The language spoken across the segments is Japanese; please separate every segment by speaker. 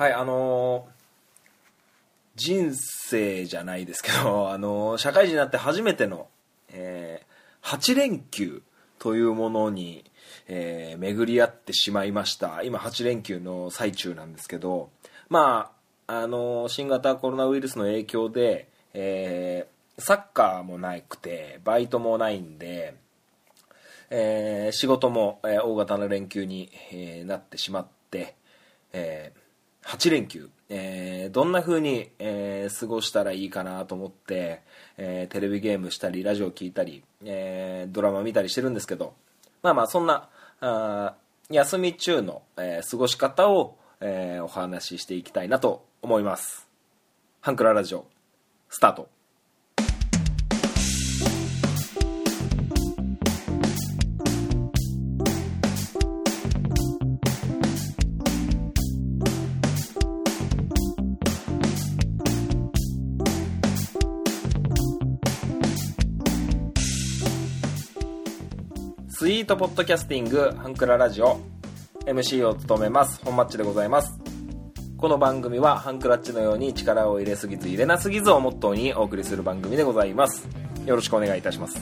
Speaker 1: はいあのー人生じゃないですけど、あの社会人になって初めての、えー8連休というものに、えー巡り合ってしまいました。今8連休の最中なんですけどまああの新型コロナウイルスの影響で、えーサッカーもなくてバイトもないんでえー仕事も、え大型の連休に、えなってしまって、え8連休、えーどんな風に、えー過ごしたらいいかなと思って、えーテレビゲームしたりラジオ聴いたり、えドラマ見たりしてるんですけどまあまあそんなあ休み中の、え過ごし方を、えお話ししていきたいなと思います。ハンクララジオスタート。ートポッドキャスティングハンクララジオ MC を務めます。本マッチでございます。この番組はハンクラッチのように力を入れすぎず入れなすぎずをモットーにお送りする番組でございます。よろしくお願いいたします。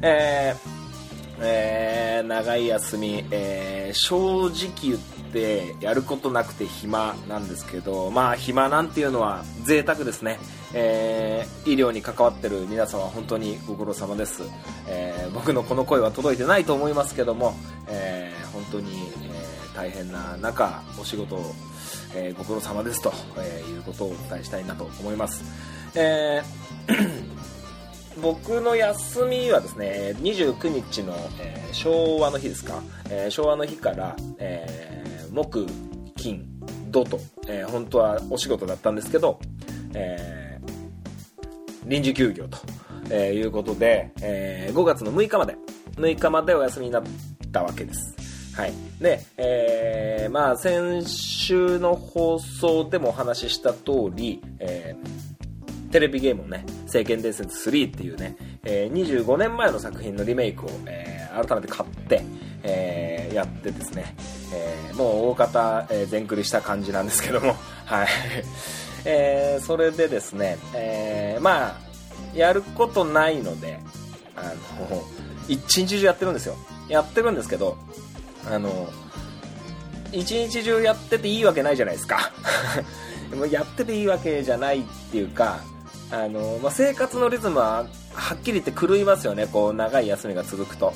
Speaker 1: えーえー長い休み、えー正直言ってやることなくて暇なんですけどまあ暇なんていうのは贅沢ですね、えー医療に関わってる皆様本当にご苦労様です、えー僕のこの声は届いてないと思いますけども、えー本当に、え大変な中お仕事を、えご苦労様ですと、えいうことをお伝えしたいなと思います、えー僕の休みはですね29日の、えー昭和の日ですか、えー昭和の日から、えー木金土と、えー本当はお仕事だったんですけど、えー臨時休業と、えーいうことで、えー5月の6日まで6日までお休みになったわけです。はい。で、えーまあ先週の放送でもお話しした通り、えーテレビゲームをね「聖剣伝説3」っていうね、えー25年前の作品のリメイクを、えー改めて買って、えーやってですね、えもう大方、え全クリした感じなんですけども はい、えそれでですね、えまあやることないのであの一日中やってるんですよ。やってるんですけどあの一日中やってていいわけないじゃないですか。もうやってていいわけじゃないっていうかあの、まあ、生活のリズムははっきり言って狂いますよね。こう長い休みが続くと。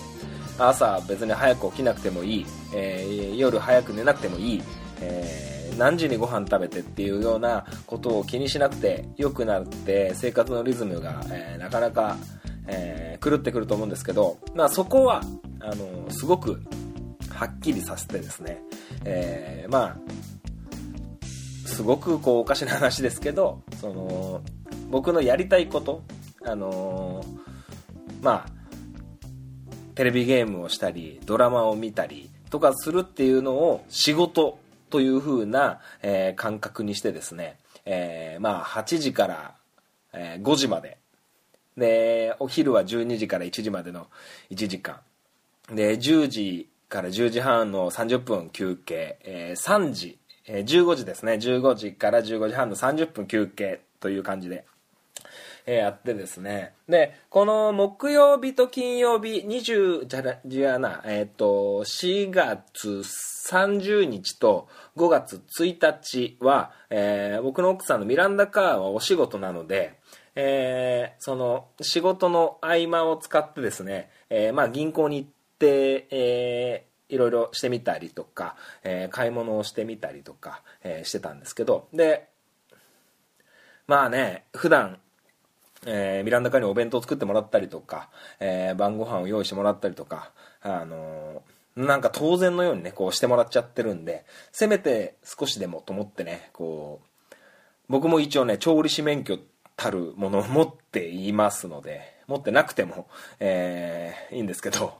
Speaker 1: 朝別に早く起きなくてもいい、えー夜早く寝なくてもいい、えー何時にご飯食べてっていうようなことを気にしなくてよくなって生活のリズムが、えーなかなか、え狂ってくると思うんですけど、まあ、そこはあのすごくはっきりさせてですね、えまあすごくこうおかしな話ですけどその僕のやりたいことあのーまあテレビゲームをしたりドラマを見たりとかするっていうのを仕事という風な、えー感覚にしてですね、えーまあ8時から、え5時まで。でお昼は12時から1時までの1時間。で10時から10時半の30分休憩、え3時、え15時ですね。15時から15時半の30分休憩という感じで、えーやってですね。でこの木曜日と金曜日20じゃなじゃなえっ、と4月30日と5月1日は、えー僕の奥さんのミランダ・カーはお仕事なのでえーその仕事の合間を使ってですね、えーまあ、銀行に行って、えーいろいろしてみたりとか、えー買い物をしてみたりとか、えーしてたんですけど。でまあね普段えーミランダカーにお弁当作ってもらったりとか、えー晩ご飯を用意してもらったりとか、あのーなんか当然のようにねこうしてもらっちゃってるんでせめて少しでもと思ってねこう僕も一応ね調理師免許たるものを持っていますので持ってなくても、えーいいんですけど、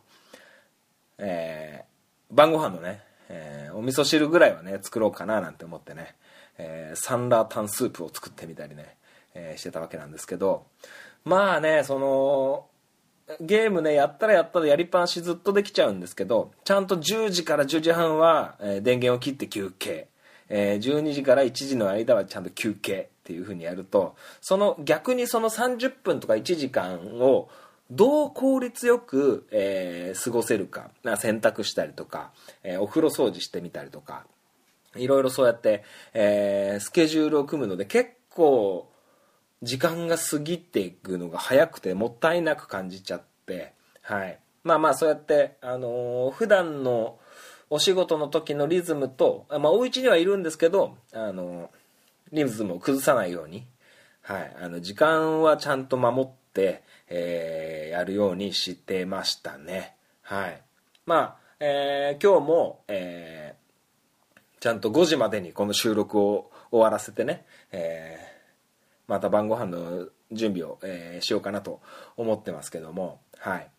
Speaker 1: えー晩ご飯のね、えーお味噌汁ぐらいはね作ろうかななんて思ってね、えーサンラータンスープを作ってみたりね、えーしてたわけなんですけどまあねそのゲームねやったらやったらやりっぱなしずっとできちゃうんですけどちゃんと10時から10時半は、えー電源を切って休憩、えー、12時から1時の間はちゃんと休憩っていう風にやるとその逆にその30分とか1時間をどう効率よく、えー、過ごせるか。洗濯したりとか、えー、お風呂掃除してみたりとか。いろいろそうやって、えー、スケジュールを組むので結構時間が過ぎていくのが早くてもったいなく感じちゃって、はい、まあまあそうやって、あのー、普段のお仕事の時のリズムと、まあ、お家にはいるんですけど、あのリズムを崩さないように、はい、あの時間はちゃんと守って、えー、やるようにしてましたね。はい。まあ、えー、今日も、えー、ちゃんと5時までにこの収録を終わらせてね、えー、また晩ご飯の準備を、えー、しようかなと思ってますけども、はい。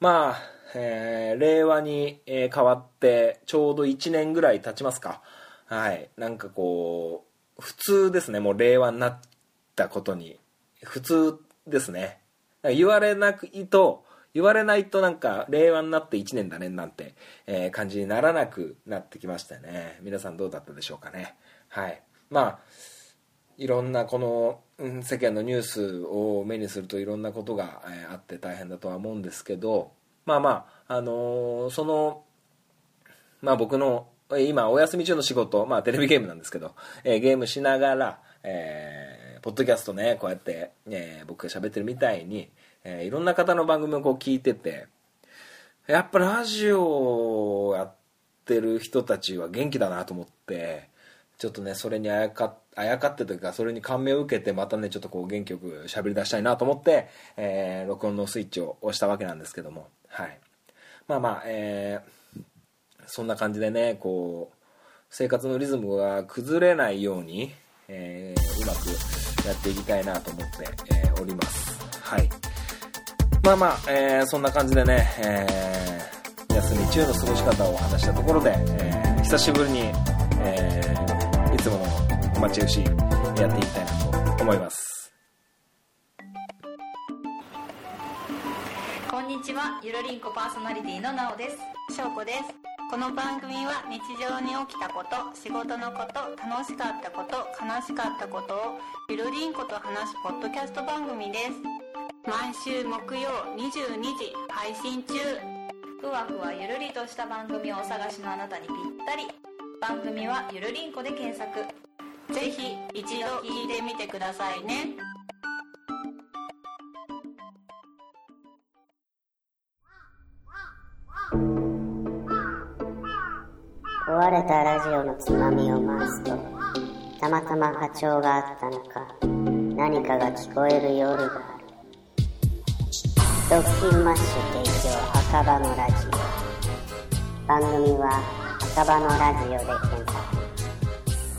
Speaker 1: まあ、えー、令和に、えー、変わってちょうど1年ぐらい経ちますか。はい。なんかこう、普通ですね、もう令和になったことに。普通ですね。言われなくいと、言われないとなんか令和になって1年だねなんて、えー、感じにならなくなってきましたね皆さんどうだったでしょうかねはいまあいろんなこの、うん、世間のニュースを目にするといろんなことが、あって大変だとは思うんですけどまあまああのー、そのまあ僕の今お休み中の仕事まあテレビゲームなんですけど、えー、ゲームしながら、えー、ポッドキャストねこうやって、えー、僕が喋ってるみたいに、えー、いろんな方の番組をこう聞いててやっぱラジオをやってる人たちは元気だなと思ってちょっとねそれにあやかっあやかってというかそれに感銘を受けてまたねちょっとこう元気よく喋り出したいなと思って、えー、録音のスイッチを押したわけなんですけども。はい。まあまあえー、そんな感じでねこう生活のリズムが崩れないように、えー、うまくやっていきたいなと思って、えー、おります。はい。まあまあ、えー、そんな感じでね、えー、休み中の過ごし方を話したところで、えー、久しぶりに、待ち牛やっていきたいなと思います。
Speaker 2: こんにちはゆるりんこパーソナリティのなおです。
Speaker 3: しょうこです。この番組は日常に起きたこと仕事のこと楽しかったこと悲しかったことをゆるりんこと話すポッドキャスト番組です。毎週木曜22時配信中。
Speaker 2: ふわふわゆるりとした番組をお探しのあなたにぴったり。番組はゆるりんこで検索。
Speaker 3: ぜひ一度聞いてみてくださいね。
Speaker 4: 壊れたラジオのつまみを回すとたまたま波長があったのか何かが聞こえる夜がある。ドッキンマッシュ提供赤羽のラジオ。番組は赤羽のラジオで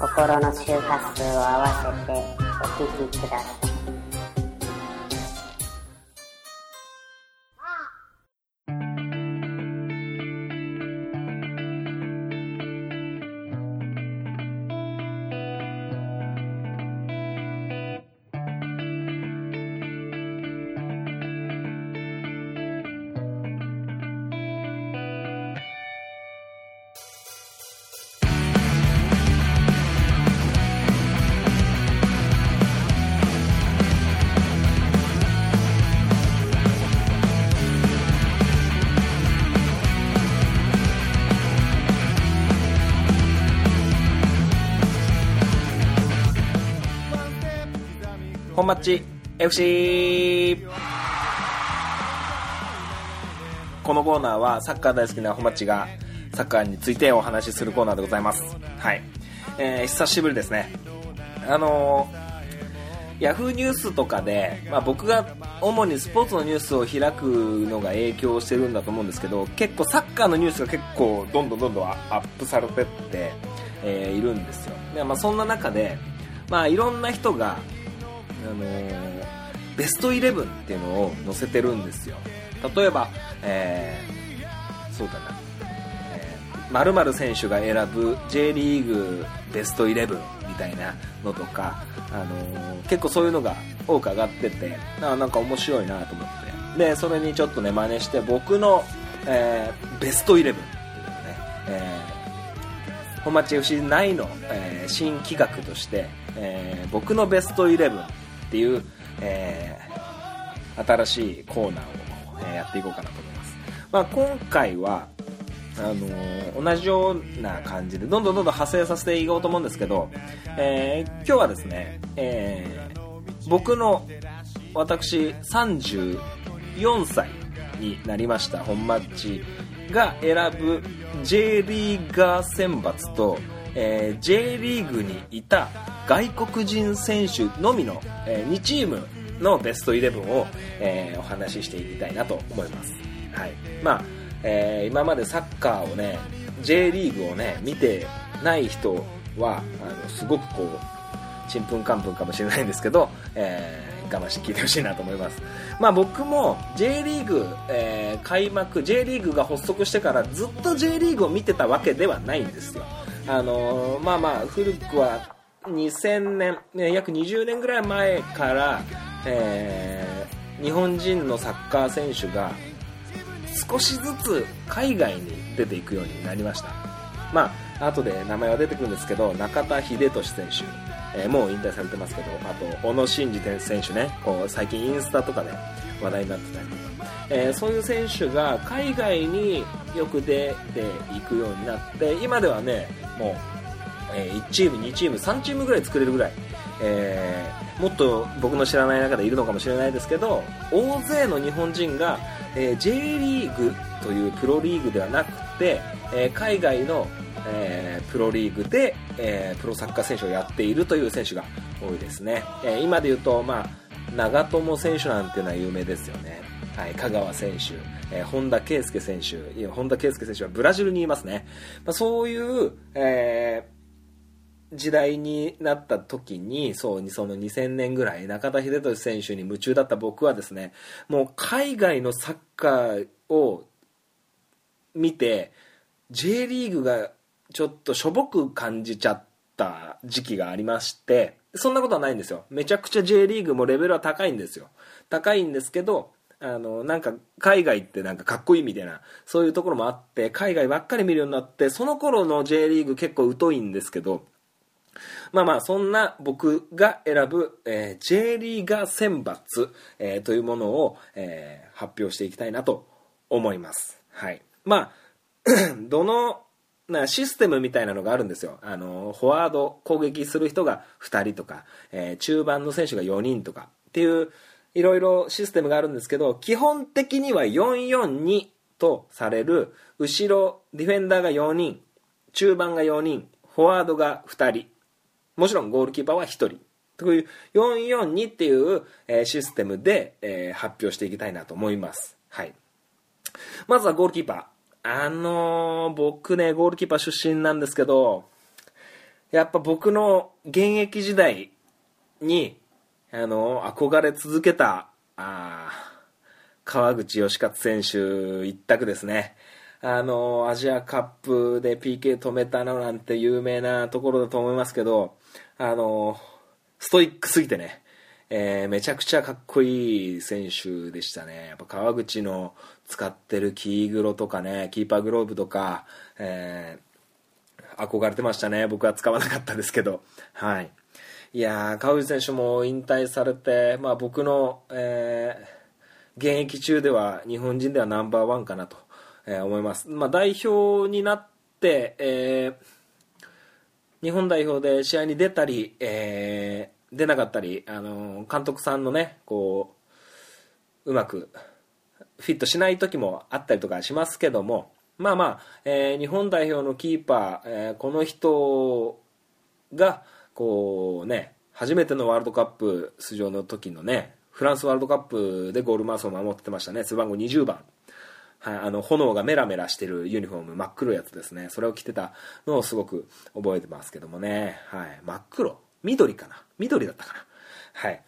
Speaker 4: 心の周波数を合わせてお聴きください。
Speaker 1: マッチ FC このコーナーはサッカー大好きな本マッチがサッカーについてお話しするコーナーでございます。はい、えー、久しぶりですね。あのー、ヤフーニュースとかで、まあ、僕が主にスポーツのニュースを開くのが影響してるんだと思うんですけど結構サッカーのニュースが結構どんどんどんどんアップされてって、えー、いるんですよ。で、まあ、そんな中で、まあ、いろんな人があのー、ベストイレブンっていうのを載せてるんですよ。例えば、えー、そうだな、えー、〇〇選手が選ぶ J リーグベストイレブンみたいなのとか、あのー、結構そういうのが多く上がっててあなんか面白いなと思って。でそれにちょっとね真似して僕の、えー、ベストイレブンっていうのね、え本町 FC 内の、えー新企画として、えー僕のベストイレブンっていう、えー新しいコーナーを、えーやっていこうかなと思います、まあ、今回はあのー同じような感じでどんどんどんどん派生させていこうと思うんですけど、えー今日はですね、えー僕の私34歳になりました本マッチが選ぶ J リーガー選抜と、えー J リーグにいた外国人選手のみの、え2チームのベストイレブンを、えーお話ししていきたいなと思います、はいまあえー今までサッカーをね J リーグをね見てない人はあのすごくこうちんぷんかんぷんかもしれないんですけど、えー我慢して聞いてほしいなと思います。まあ僕も J リーグ、えー開幕、J リーグが発足してからずっと J リーグを見てたわけではないんですよ。あのまあまあ古くは2000年、ね約20年ぐらい前から、えー日本人のサッカー選手が少しずつ海外に出ていくようになりました。まあ、後で名前は出てくるんですけど、中田英寿選手、えーもう引退されてますけど、あと、小野伸二選手ね、こう、最近インスタとかで話題になってたりとか、えーそういう選手が海外によく出ていくようになって、今ではね、もう、えー1チーム、2チーム、3チームぐらい作れるぐらい、えーもっと僕の知らない中でいるのかもしれないですけど大勢の日本人が、えー J リーグというプロリーグではなくて、えー海外の、えープロリーグで、えープロサッカー選手をやっているという選手が多いですね、えー今で言うと、まあ、長友選手なんていうのは有名ですよね、はい、香川選手、えー本田圭佑選手いや本田圭佑選手はブラジルにいますね、まあ、そういう、えー時代になった時に、そう、その2000年ぐらい、中田英寿選手に夢中だった僕はですね、もう海外のサッカーを見て、J リーグがちょっとしょぼく感じちゃった時期がありまして、そんなことはないんですよ。めちゃくちゃ J リーグもレベルは高いんですよ。高いんですけど、あの、なんか、海外ってなんかかっこいいみたいな、そういうところもあって、海外ばっかり見るようになって、その頃の J リーグ結構疎いんですけど、まあまあ、そんな僕が選ぶ、えー J リーガー選抜、えーというものを、えー発表していきたいなと思います。はい。まあ、どの、なシステムみたいなのがあるんですよ。あの、フォワード、攻撃する人が2人とか、えー中盤の選手が4人とかっていう、いろいろシステムがあるんですけど、基本的には442とされる、後ろ、ディフェンダーが4人、中盤が4人、フォワードが2人、もちろんゴールキーパーは1人。という442っていう、えシステムで、え発表していきたいなと思います。はい。まずはゴールキーパー。あのー僕ね、ゴールキーパー出身なんですけど、やっぱ僕の現役時代に、あの憧れ続けた、あ川口義勝選手一択ですね。あのアジアカップで PK 止めたのなんて有名なところだと思いますけど、あのストイックすぎてね、えーめちゃくちゃかっこいい選手でしたね。やっぱ川口の使ってるキーグロとかね、キーパーグローブとか、えー憧れてましたね。僕は使わなかったですけど。はい。いやー、川口選手も引退されて、まあ僕の、えー現役中では日本人ではナンバーワンかなと、えー思います。まあ代表になって、えー日本代表で試合に出たり、えー出なかったり、あの監督さんのね、こう、うまくフィットしない時もあったりとかしますけども、まあまあ、えー日本代表のキーパー、えーこの人が、こうね、初めてのワールドカップ出場の時のね、フランスワールドカップでゴールマウスを守ってましたね、背番号20番。はい、あの炎がメラメラしてるユニフォーム真っ黒いやつですね。それを着てたのをすごく覚えてますけどもね、はい、真っ黒。緑かな。緑だったかな。はい、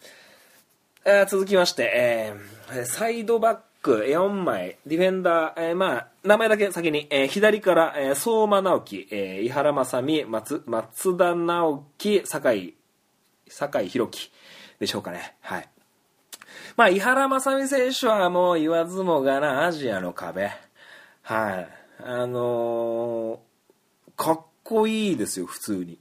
Speaker 1: えー続きまして、えーサイドバック4枚ディフェンダー、えーまあ名前だけ先に、えー左から、えー相馬直樹、えー井原正美松松田直樹酒井酒井宏樹でしょうかね。はい。まあ、井原正美選手はもう言わずもがなアジアの壁。はい。あのーかっこいいですよ普通に。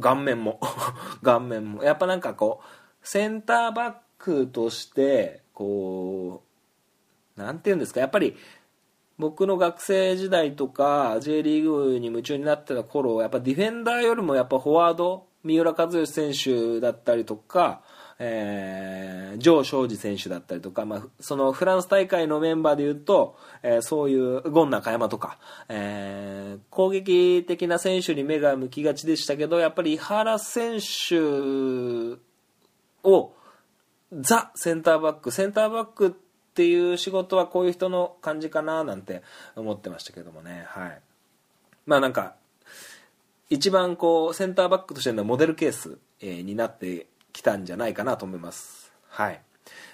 Speaker 1: 顔面も。顔面も。やっぱなんかこうセンターバックとしてこうなんていうんですか？やっぱり僕の学生時代とか J リーグに夢中になってた頃やっぱディフェンダーよりもやっぱフォワード三浦知良選手だったりとか、えー、城昌司選手だったりとか、まあ、そのフランス大会のメンバーでいうと、えー、そういうゴン中山とか、えー、攻撃的な選手に目が向きがちでしたけどやっぱり井原選手をザ・センターバックセンターバックってていう仕事はこういう人の感じかななんて思ってましたけどもね。はい。まあなんか一番こうセンターバックとしてのモデルケース、えー、になってきたんじゃないかなと思います。はい。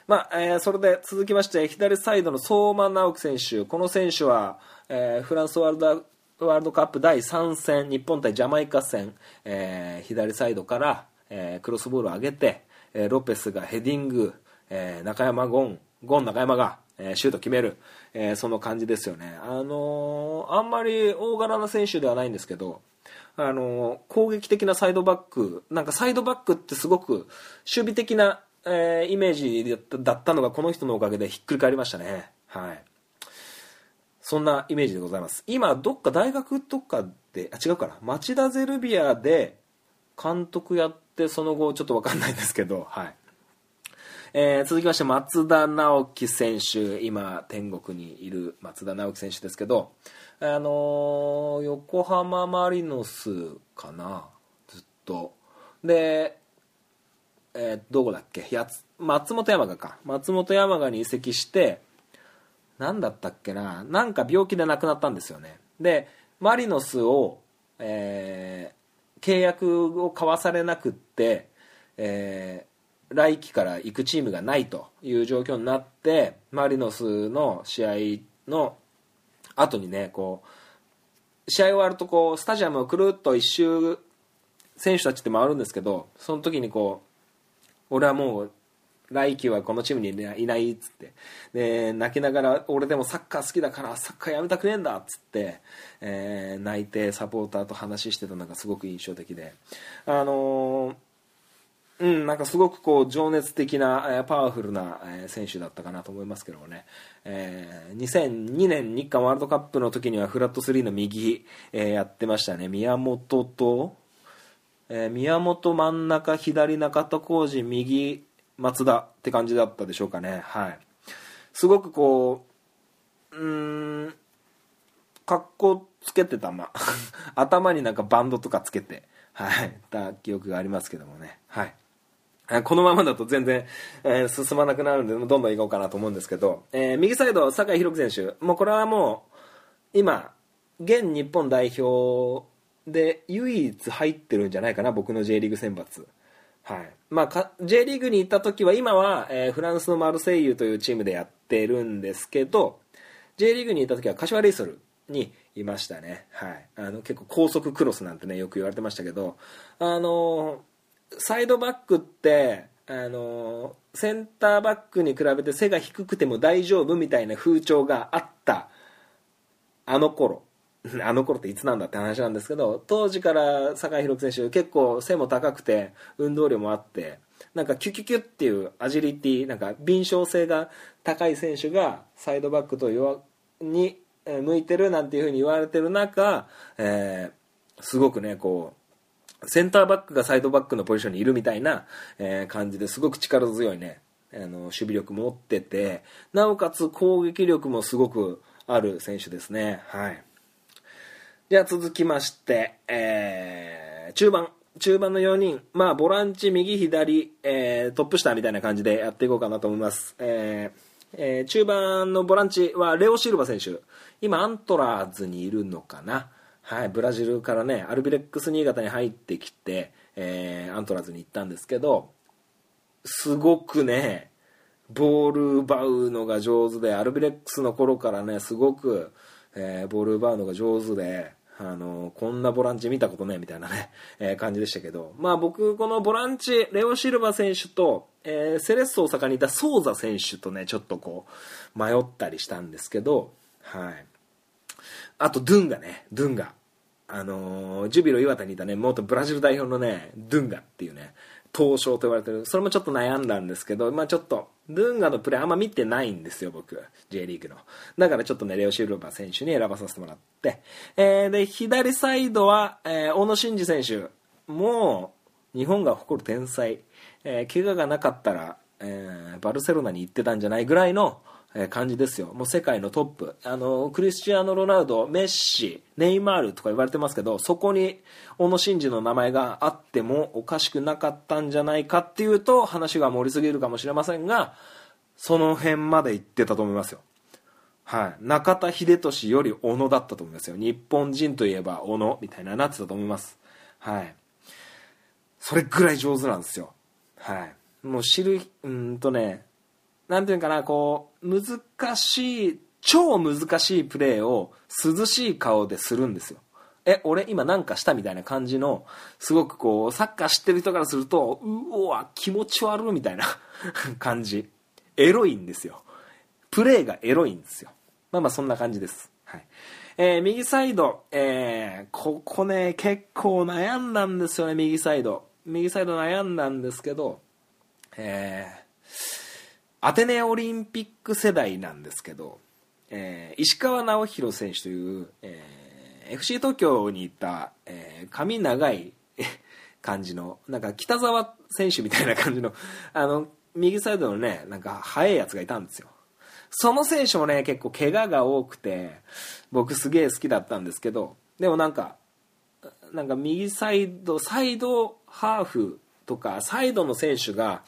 Speaker 1: まあえー、それで続きまして左サイドの相馬直樹選手。この選手は、えー、フランスワールドワールドカップ第3戦日本対ジャマイカ戦、えー、左サイドから、えー、クロスボールを上げて、えー、ロペスがヘディング、えー、中山ゴンゴン中山が、えー、シュート決める、えー、その感じですよね、あのー、あんまり大柄な選手ではないんですけど、あの攻撃的なサイドバックなんかサイドバックってすごく守備的な、えイメージだったのがこの人のおかげでひっくり返りましたね。はい。そんなイメージでございます。今どっか大学とかであ違うから町田ゼルビアで監督やってその後ちょっと分かんないんですけどはい。えー、続きまして松田直樹選手今天国にいる松田直樹選手ですけどあのー、横浜マリノスかな？ずっと。で、えー、どこだっけ？やつ松本山雅か。松本山雅に移籍して何だったっけな？なんか病気で亡くなったんですよね。でマリノスを、えー、契約を交わされなくって、え来季から行くチームがないという状況になってマリノスの試合の後にねこう試合終わるとこうスタジアムをくるっと一周選手たちって回るんですけどその時にこう俺はもう来季はこのチームにいないっつってで泣きながら俺でもサッカー好きだからサッカーやめたくねえんだっつって、えー、泣いてサポーターと話してたのがすごく印象的で。あのーうん、なんかすごくこう情熱的な、え、パワフルな、え、選手だったかなと思いますけどもね、えー、2002年日韓ワールドカップの時にはフラット3の右、えー、やってましたね。宮本と、えー、宮本真ん中左中田浩二右松田って感じだったでしょうかね。はい。すごくこううん格好つけてたま 頭になんかバンドとかつけてはい。た記憶がありますけどもね。はい。このままだと全然、えー、進まなくなるんで、どんどん行こうかなと思うんですけど、えー、右サイド、酒井宏樹選手、もうこれはもう、今、現日本代表で唯一入ってるんじゃないかな、僕の J リーグ選抜。はいまあ、J リーグに行った時は、今は、えー、フランスのマルセイユというチームでやってるんですけど、J リーグに行った時は柏レイソルにいましたね。はい。あの、結構高速クロスなんてね、よく言われてましたけど、あのサイドバックってあのセンターバックに比べて背が低くても大丈夫みたいな風潮があった。あの頃。あの頃っていつなんだって話なんですけど当時から酒井宏樹選手結構背も高くて運動量もあってなんかキュキュキュっていうアジリティなんか敏捷性が高い選手がサイドバックと弱に向いてるなんていうふうに言われてる中、えー、すごくねこうセンターバックがサイドバックのポジションにいるみたいな、えー、感じですごく力強いね、あの守備力持っててなおかつ攻撃力もすごくある選手ですねはいでは続きまして、えー、中盤中盤の4人、まあ、ボランチ、右、左、えー、トップ下みたいな感じでやっていこうかなと思います。えーえー、中盤のボランチはレオ・シルバ選手。今、アントラーズにいるのかな。はい、ブラジルからねアルビレックス新潟に入ってきて、えー、アントラーズに行ったんですけどすごくねボール奪うのが上手でアルビレックスの頃からねすごく、えー、ボール奪うのが上手であのこんなボランチ見たことねみたいなね、えー、感じでしたけど、まあ僕、このボランチ、レオ・シルバ選手と、えー、セレッソ大阪にいたソーザ選手とね、ちょっとこう、迷ったりしたんですけど、はい。あと、ドゥンガね、ドゥンガ。あのージュビロ磐田にいたね元ブラジル代表のねドゥンガっていうね東証と言われてるそれもちょっと悩んだんですけどまあちょっとドゥンガのプレーあんま見てないんですよ僕 J リーグの。だからちょっとねレオ・シルバ選手に選ばさせてもらって、えーで左サイドは、えー小野伸二選手もう日本が誇る天才、えー怪我がなかったら、えーバルセロナに行ってたんじゃないぐらいの、感じですよ。もう世界のトップ。あのクリスチアーノ・ロナウドメッシネイマールとか言われてますけどそこに小野伸二の名前があってもおかしくなかったんじゃないかっていうと話が盛りすぎるかもしれませんがその辺まで行ってたと思いますよ。はい、中田英寿より小野だったと思いますよ。日本人といえば小野みたいななってたと思います。はい。それぐらい上手なんですよ。はい。もう知るうんとねなんていうかなこう難しい超難しいプレーを涼しい顔でするんですよえ俺今なんかしたみたいな感じのすごくこうサッカー知ってる人からするとうわ気持ち悪いみたいな 感じエロいんですよプレーがエロいんですよまあまあそんな感じです。はい。えー右サイド、えーここね、結構悩んだんですよね、右サイド。右サイド悩んだんですけど、えーアテネオリンピック世代なんですけど、えー石川直弘選手という、えー FC 東京にいた、えー髪長い感じの、なんか北沢選手みたいな感じの、あの、右サイドのね、なんか速いやつがいたんですよ。その選手もね、結構怪我が多くて、僕すげえ好きだったんですけど、でもなんか、なんか右サイド、サイドハーフとか、サイドの選手が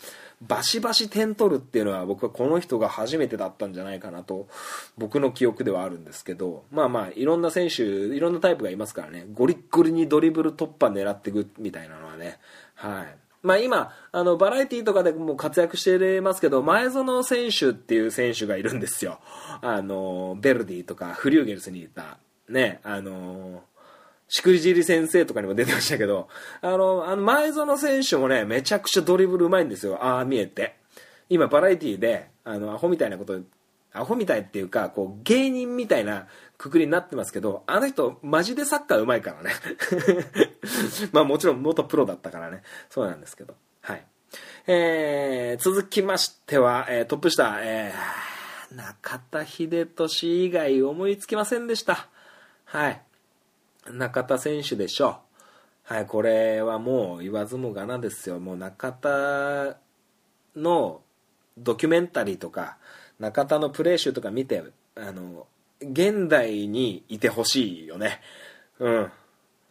Speaker 1: バシバシ点取るっていうのは僕はこの人が初めてだったんじゃないかなと、僕の記憶ではあるんですけど、まあまあ、いろんな選手、いろんなタイプがいますからね、ゴリッゴリにドリブル突破狙っていくみたいなのはね、はい。まあ今、あの、バラエティとかでも活躍してますけど、前園選手っていう選手がいるんですよ。あの、ベルディとか、フリューゲルスにいた、ね、あの、しくじり先生とかにも出てましたけど、あの、あの前園選手もね、めちゃくちゃドリブルうまいんですよ。ああ、見えて。今、バラエティで、あの、アホみたいなこと、アホみたいっていうか、こう、芸人みたいなくくりになってますけど、あの人、マジでサッカーうまいからね。まあもちろん元プロだったからね。そうなんですけど。はい。えー、続きましては、えートップ下、えー、中田英寿以外思いつきませんでした。はい。中田選手でしょう。はい、これはもう言わずもがなですよ。もう中田のドキュメンタリーとか、中田のプレー集とか見て、あの、現代にいてほしいよね。うん。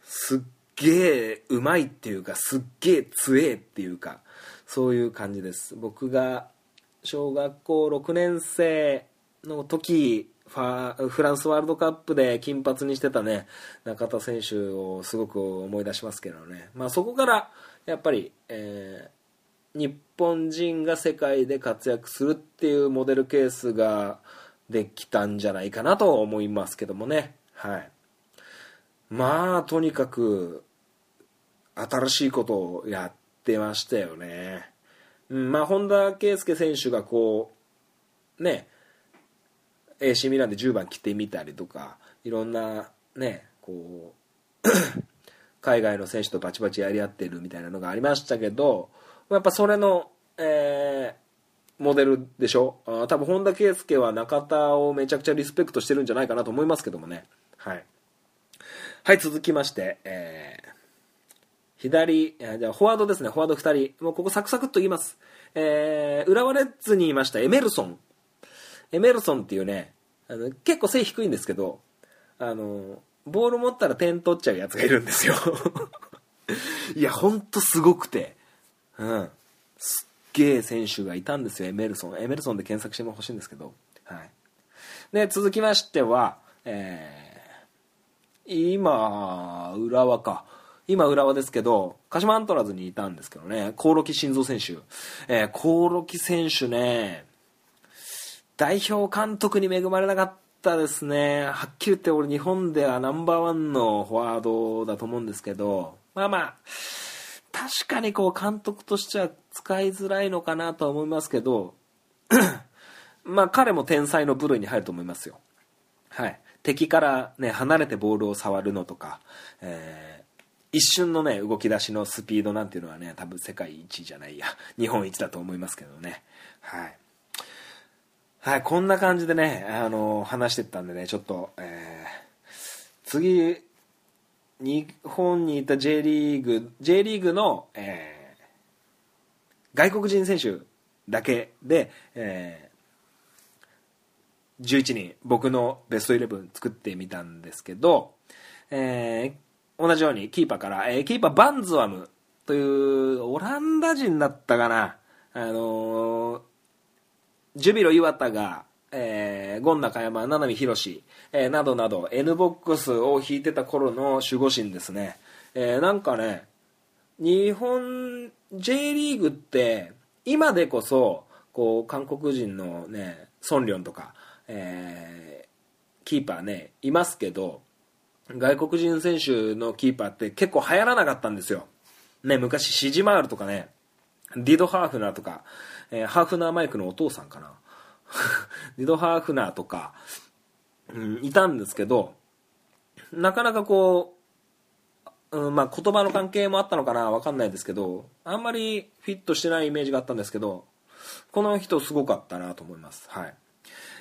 Speaker 1: すっげえうまいっていうか、すっげえ強えっていうか、そういう感じです。僕が小学校6年生の時、ファフランスワールドカップで金髪にしてたね中田選手をすごく思い出しますけどね、まあ、そこからやっぱり、えー日本人が世界で活躍するっていうモデルケースができたんじゃないかなと思いますけどもね。はい。まあとにかく新しいことをやってましたよね、うん、まあ本田圭佑選手がこうね AC ミランで10番着てみたりとかいろんなねこう 海外の選手とバチバチやり合ってるみたいなのがありましたけどやっぱそれの、えーモデルでしょ？あ多分本田圭佑は中田をめちゃくちゃリスペクトしてるんじゃないかなと思いますけどもね。はい、はい、続きまして、えー左じゃフォワードですね。フォワード2人。もうここサクサクっと言います、えー浦和レッズにいましたエメルソン。エメルソンっていうねあの結構背低いんですけどあのボール持ったら点取っちゃうやつがいるんですよ。いやほんとすごくて。うん。すっげえ選手がいたんですよエメルソン。エメルソンで検索しても欲しいんですけど。はい。で続きましてはえー今浦和か。今浦和ですけど鹿島アントラーズにいたんですけどね。興梠慎三選手。えー興梠選手ね代表監督に恵まれなかったですねはっきり言って俺日本ではナンバーワンのフォワードだと思うんですけどまあまあ確かにこう監督としては使いづらいのかなとは思いますけど まあ彼も天才の部類に入ると思いますよはい敵からね、離れてボールを触るのとか、えー一瞬のね、動き出しのスピードなんていうのはね、多分世界一じゃないや、日本一だと思いますけどね。はい。はい、こんな感じでね、あの話してったんでね、ちょっと、えー次、日本にいた J リーグ、J リーグの、えー外国人選手だけで、えー11人、僕のベストイレブン作ってみたんですけど、えー同じようにキーパーから、えーキーパーバンズワムというオランダ人だったかな、あのージュビロ磐田が、えー、ゴン中山、七海宏、えーなどなど N ボックスを引いてた頃の守護神ですね、えーなんかね日本 J リーグって今でこそこう韓国人のねソンリョンとか、えーキーパーねいますけど外国人選手のキーパーって結構流行らなかったんですよ。ね昔シジマールとかねディド・ハーフナーとか、えーハーフナーマイクのお父さんかな。ディド・ハーフナーとか、うん、いたんですけどなかなかこう、うんまあ、言葉の関係もあったのかなわかんないですけどあんまりフィットしてないイメージがあったんですけどこの人すごかったなと思います。はい。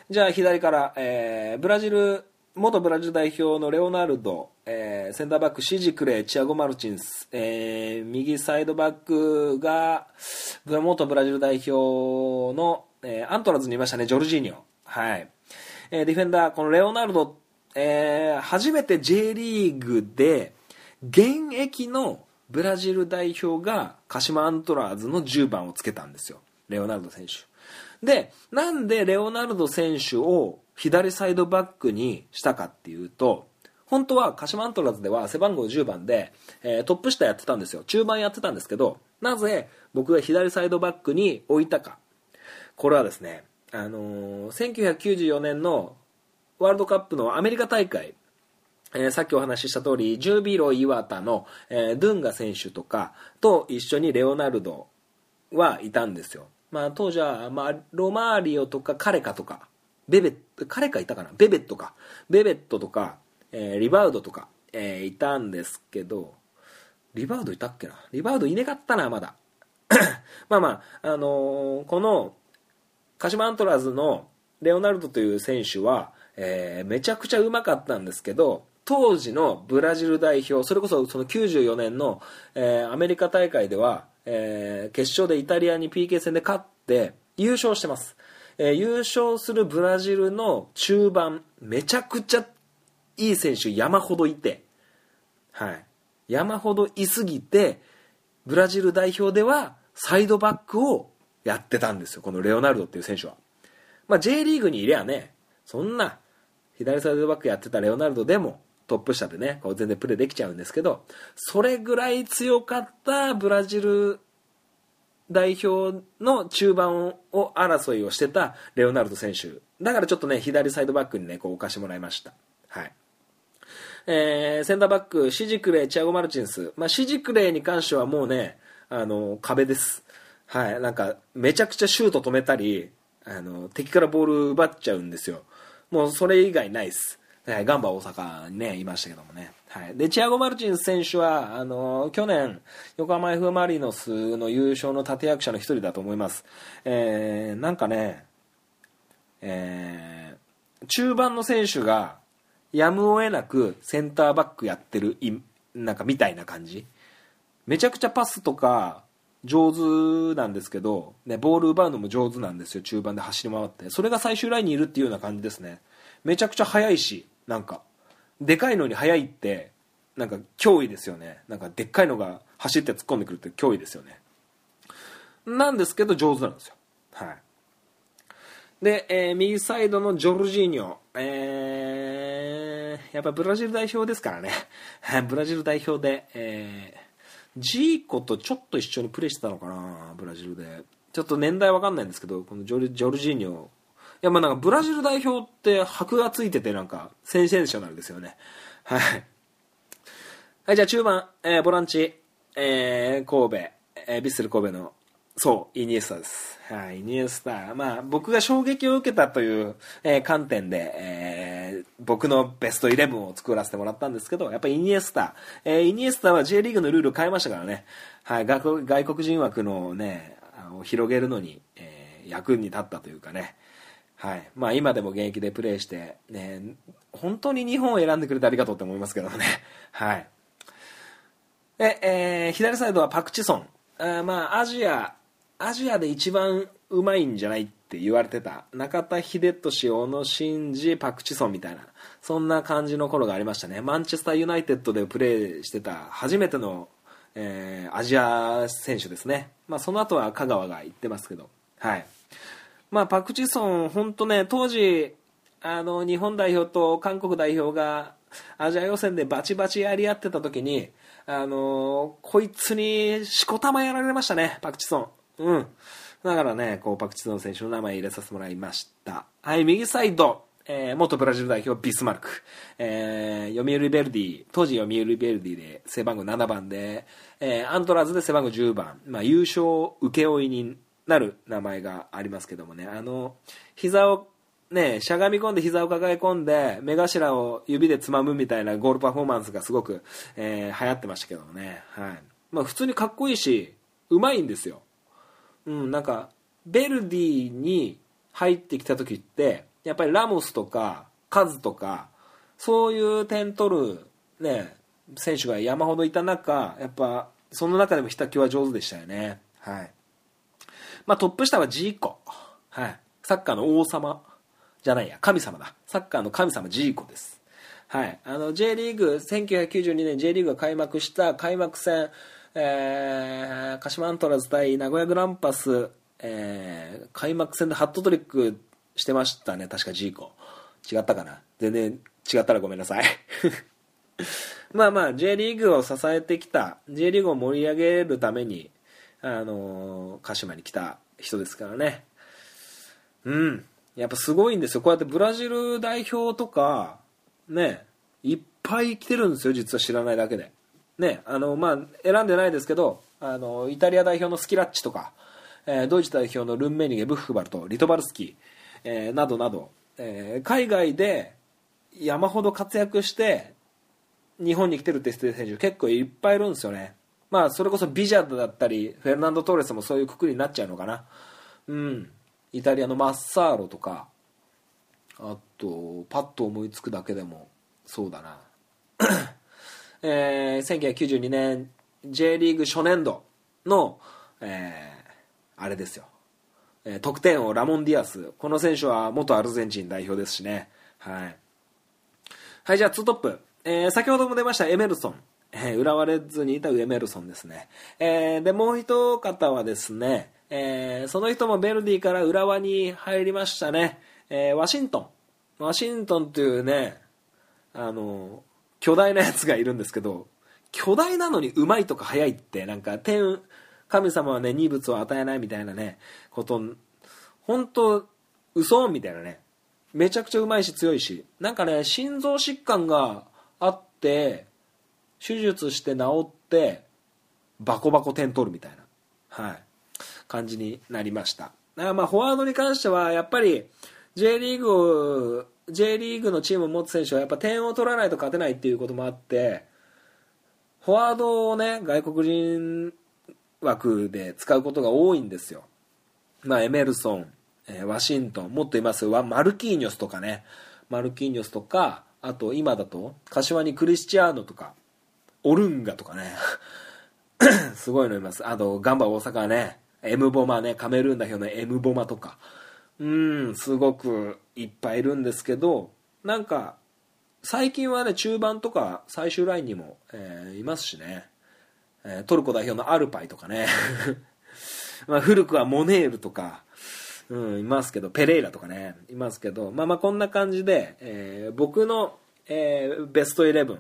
Speaker 1: じゃあ左から、えーブラジル元ブラジル代表のレオナルド、えーセンターバックシジクレチアゴ・マルチンス、えー右サイドバックが元ブラジル代表の、えーアントラーズにいましたねジョルジーニョ、はい。えーディフェンダーこのレオナルド、えー初めて J リーグで現役のブラジル代表が鹿島アントラーズの10番をつけたんですよ。レオナルド選手。でなんでレオナルド選手を左サイドバックにしたかっていうと本当は鹿島アントラーズでは背番号10番で、えートップ下やってたんですよ中盤やってたんですけどなぜ僕が左サイドバックに置いたかこれはですね、あのー1994年のワールドカップのアメリカ大会えーさっきお話しした通り、ジュービロ磐田の、えードゥンガ選手とかと一緒にレオナルドはいたんですよ。まあ当時は、まあ、ロマーリオとかカレカとか、ベベット、カレカいたかな？ベベットか。ベベットとか、えーリバウドとか、えーいたんですけど、リバウドいたっけな？リバウドいねかったな、まだ。まあまあ、あのーこの、鹿島アントラーズのレオナルドという選手は、えーめちゃくちゃうまかったんですけど当時のブラジル代表それこそその94年の、えーアメリカ大会では、えー決勝でイタリアに PK 戦で勝って優勝してます、えー優勝するブラジルの中盤めちゃくちゃいい選手山ほどいてはい。山ほどいすぎてブラジル代表ではサイドバックをやってたんですよこのレオナルドっていう選手は。まあ、J リーグにいりゃねそんな左サイドバックやってたレオナルドでもトップ下でねこう全然プレーできちゃうんですけどそれぐらい強かったブラジル代表の中盤を争いをしてたレオナルド選手。だからちょっとね左サイドバックにねこう置かしてもらいました。はい。えーセンターバックシジクレイチアゴ・マルチンス、まあ、シジクレイに関してはもうねあの壁です。はい。なんかめちゃくちゃシュート止めたりあの敵からボール奪っちゃうんですよ。もうそれ以外ないです、はい、ガンバ大阪にねいましたけどもね、はい、でチアゴ・マルチン選手はあの去年横浜 F・ マリノスの優勝の立役者の一人だと思います、えーなんかね、えー中盤の選手がやむを得なくセンターバックやってるいなんかみたいな感じ。めちゃくちゃパスとか上手なんですけど、ね、ボール奪うのも上手なんですよ中盤で走り回って。それが最終ラインにいるっていうような感じですね。めちゃくちゃ速いしなんか。でかいのに速いってなんか脅威ですよね。なんかでっかいのが走って突っ込んでくるって脅威ですよね。なんですけど上手なんですよ。はい。で、えー右サイドのジョルジーニョ、えーやっぱブラジル代表ですからね。ブラジル代表で、えージーコとちょっと一緒にプレーしてたのかなブラジルで。ちょっと年代わかんないんですけどこのジョルジョルジーニョやまあなんかブラジル代表って箔がついててなんかセンセーショナルですよねはいはいじゃあ中盤、えーボランチ、えー神戸、えービッセル神戸のそう、イニエスタです。はい、イニエスタ。まあ、僕が衝撃を受けたという、えー観点で、えー僕のベストイレブンを作らせてもらったんですけど、やっぱイニエスタ。えーイニエスタは J リーグのルール変えましたからね。はい、外国人枠のね、あの広げるのに、えー役に立ったというかね。はい。まあ今でも現役でプレーして、ね、本当に日本を選んでくれてありがとうって思いますけどね。はい。で、えー左サイドはパク・チソン。あまあ、アジア、アジアで一番うまいんじゃないって言われてた。中田秀俊、小野伸二、パク・チソンみたいな。そんな感じの頃がありましたね。マンチェスターユナイテッドでプレーしてた初めての、えーアジア選手ですね。まあ、その後は香川が行ってますけど。はい。まあ、パク・チソン、本当ね、当時、あの、日本代表と韓国代表がアジア予選でバチバチやり合ってた時に、あのこいつにしこたまやられましたね、パク・チソン。うん。だからね、こう、パク・チソン選手の名前入れさせてもらいました。はい、右サイド。えー元ブラジル代表ビスマルク、えー読売ベルディ当時読売ベルディで背番号7番で、えーアントラーズで背番号10番、まあ、優勝請負になる名前がありますけどもね。あの膝をねしゃがみ込んで膝を抱え込んで目頭を指でつまむみたいなゴールパフォーマンスがすごく、えー流行ってましたけどもね、はい。まあ、普通にかっこいいしうまいんですよ。うん、なんかベルディに入ってきた時ってやっぱりラモスとかカズとかそういう点取る、ね、選手が山ほどいた中やっぱその中でもひたきは上手でしたよね、はい。まあ、トップ下はジーコ、はい、サッカーの王様。じゃないや。神様だ。サッカーの神様ジーコです。はい、あの J リーグ1992年 J リーグが開幕した開幕戦、えー鹿島アントラーズ対名古屋グランパス、えー開幕戦でハットトリックしてましたね。確かジーコ。違ったかな？全然違ったらごめんなさい。まあまあ J リーグを支えてきた J リーグを盛り上げるためにあの鹿島に来た人ですからね。うん。やっぱすごいんですよ。こうやってブラジル代表とかねいっぱい来てるんですよ。実は知らないだけで。ねあのまあ選んでないですけどあのイタリア代表のスキラッチとか、えードイツ代表のルンメニゲブッフバルトリトバルスキー、えーなどなど、えー海外で山ほど活躍して日本に来てるって選手結構いっぱいいるんですよね。まあそれこそビジャーだったりフェルナンド・トーレスもそういうくくりになっちゃうのかな。うん。イタリアのマッサーロとかあとパッと思いつくだけでもそうだな。えー1992年 J リーグ初年度の、えーあれですよ、えー得点王ラモン・ディアス。この選手は元アルゼンチン代表ですしね。はい。はい、じゃあ2トップ。えー先ほども出ましたエメルソン。えー浦和レッズにいたエメルソンですね。えーで、もう一方はですね、えーその人もベルディから浦和に入りましたね。えーワシントン。ワシントンというね、あの、巨大なやつがいるんですけど、巨大なのにうまいとか速いって、なんか、天、神様はね、二物を与えないみたいなね、こと、本当嘘みたいなね。めちゃくちゃうまいし強いしなんかね心臓疾患があって手術して治ってバコバコ点取るみたいな、はい、感じになりました。だからまあフォワードに関してはやっぱり J リーグ J リーグのチームを持つ選手はやっぱ点を取らないと勝てないっていうこともあってフォワードをね外国人枠で使うことが多いんですよ。まあ、エメルソン、えワシントンもっと言います。わマルキーニョスとかね。マルキーニョスとかあと今だと柏にクリスチアーノとか。オルンガとかね。すごいのいます。あとガンバ大阪はねエムボマねカメルーン代表のエムボマとか。うんすごくいっぱいいるんですけどなんか最近はね中盤とか最終ラインにも、えーいますしね、えートルコ代表のアルパイとかね。まあ、古くはモネールとか、うん、いますけど、ペレイラとかね、いますけど、まあまあこんな感じで、えー僕の、えーベストイレブン、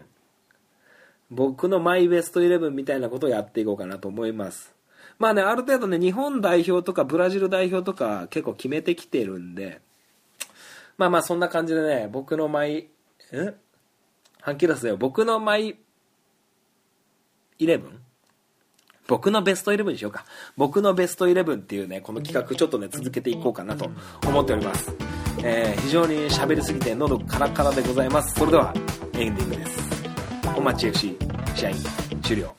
Speaker 1: 僕のマイベストイレブンみたいなことをやっていこうかなと思います。まあね、ある程度ね、日本代表とかブラジル代表とか結構決めてきてるんで、まあまあそんな感じでね、僕のマイ、え？はっきり出すよ。僕のマイイレブン？僕のベストイレブンにしようか。僕のベストイレブンっていうね、この企画ちょっとね、続けていこうかなと思っております。えー非常に喋りすぎて喉カラカラでございます。それでは、エンディングです。お待ち FC、試合終了。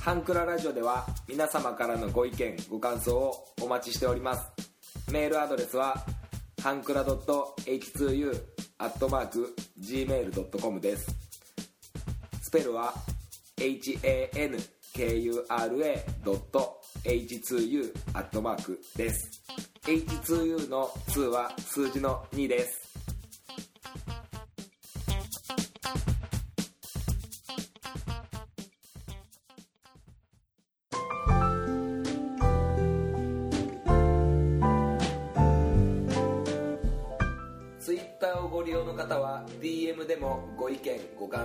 Speaker 1: ハンクララジオでは皆様からのご意見ご感想をお待ちしておりますメールアドレスはハンクラ .h2u アットマーク gmail.com です。スペルは hankura.h2u アットマークです。h2u の2は数字の2です。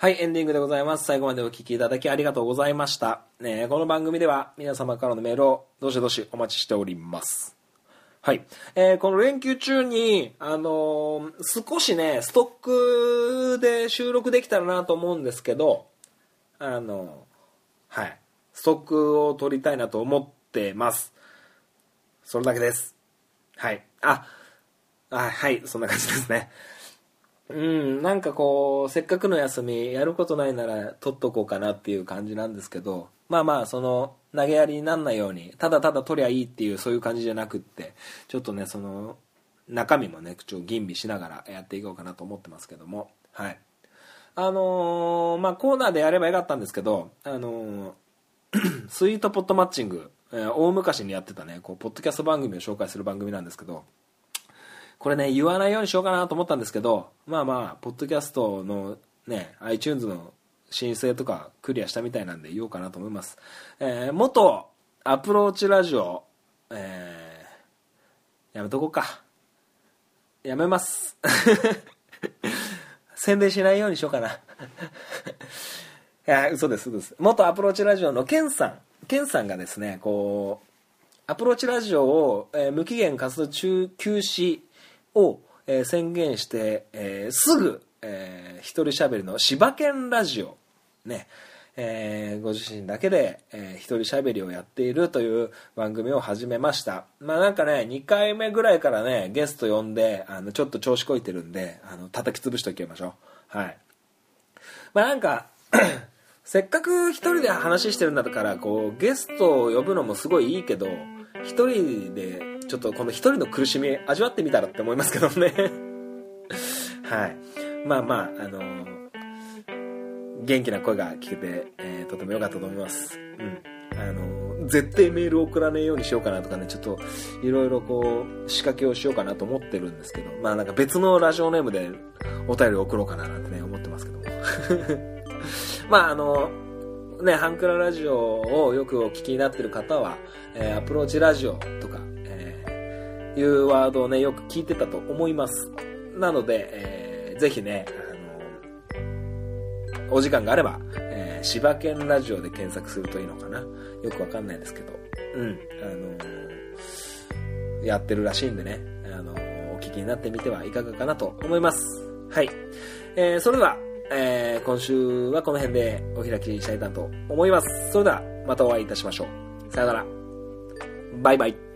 Speaker 1: はい、エンディングでございます。最後までお聞きいただきありがとうございました。ねえこの番組では皆様からのメールをどしどしお待ちしております。はい。えーこの連休中に、あのー少しね、ストックで収録できたらなと思うんですけど、あのーはい。ストックを取りたいなと思ってます。それだけです。はい。あ、あはい、そんな感じですね。うん、なんかこうせっかくの休みやることないなら取っとこうかなっていう感じなんですけどまあまあその投げやりになんないようにただただ取りゃいいっていうそういう感じじゃなくってちょっとねその中身もねちょっと吟味しながらやっていこうかなと思ってますけどもはい。あのーまあコーナーでやればよかったんですけどあのー スイートポットマッチング、えー大昔にやってたねこうポッドキャスト番組を紹介する番組なんですけどこれね言わないようにしようかなと思ったんですけどまあまあポッドキャストのね iTunes の申請とかクリアしたみたいなんで言おうかなと思います、えー元アプローチラジオえーやめとこうか。やめます。宣伝しないようにしようかな。いや嘘です嘘です。元アプローチラジオのケンさん。ケンさんがですねこうアプローチラジオを、えー無期限活動中休止を、えー宣言して、えーすぐ、えー一人喋りの柴犬ラジオねえーご自身だけで、えー一人喋りをやっているという番組を始めました。まあなんかね2回目ぐらいからねゲスト呼んであのちょっと調子こいてるんであの叩き潰しておきましょう。はい。まあなんか せっかく一人で話してるんだからこうゲストを呼ぶのもすごいいいけど一人でちょっとこの一人の苦しみ味わってみたらって思いますけどね。はい。まあまああの元気な声が聞けて、えーとても良かったと思います。うん。あの絶対メール送らねえようにしようかなとかねちょっといろいろこう仕掛けをしようかなと思ってるんですけどまあなんか別のラジオネームでお便り送ろうかななんてね思ってますけども。まああのねハンクララジオをよくお聞きになってる方は、えーアプローチラジオとか、いうワードをねよく聞いてたと思いますなので、えーぜひねあのお時間があれば、えー、柴犬ラジオで検索するといいのかなよくわかんないですけどうんあのやってるらしいんでねあのお聞きになってみてはいかがかなと思いますはい、えーそれではえー今週はこの辺でお開きにしたいなと思います。それではまたお会いいたしましょう。さよなら。バイバイ。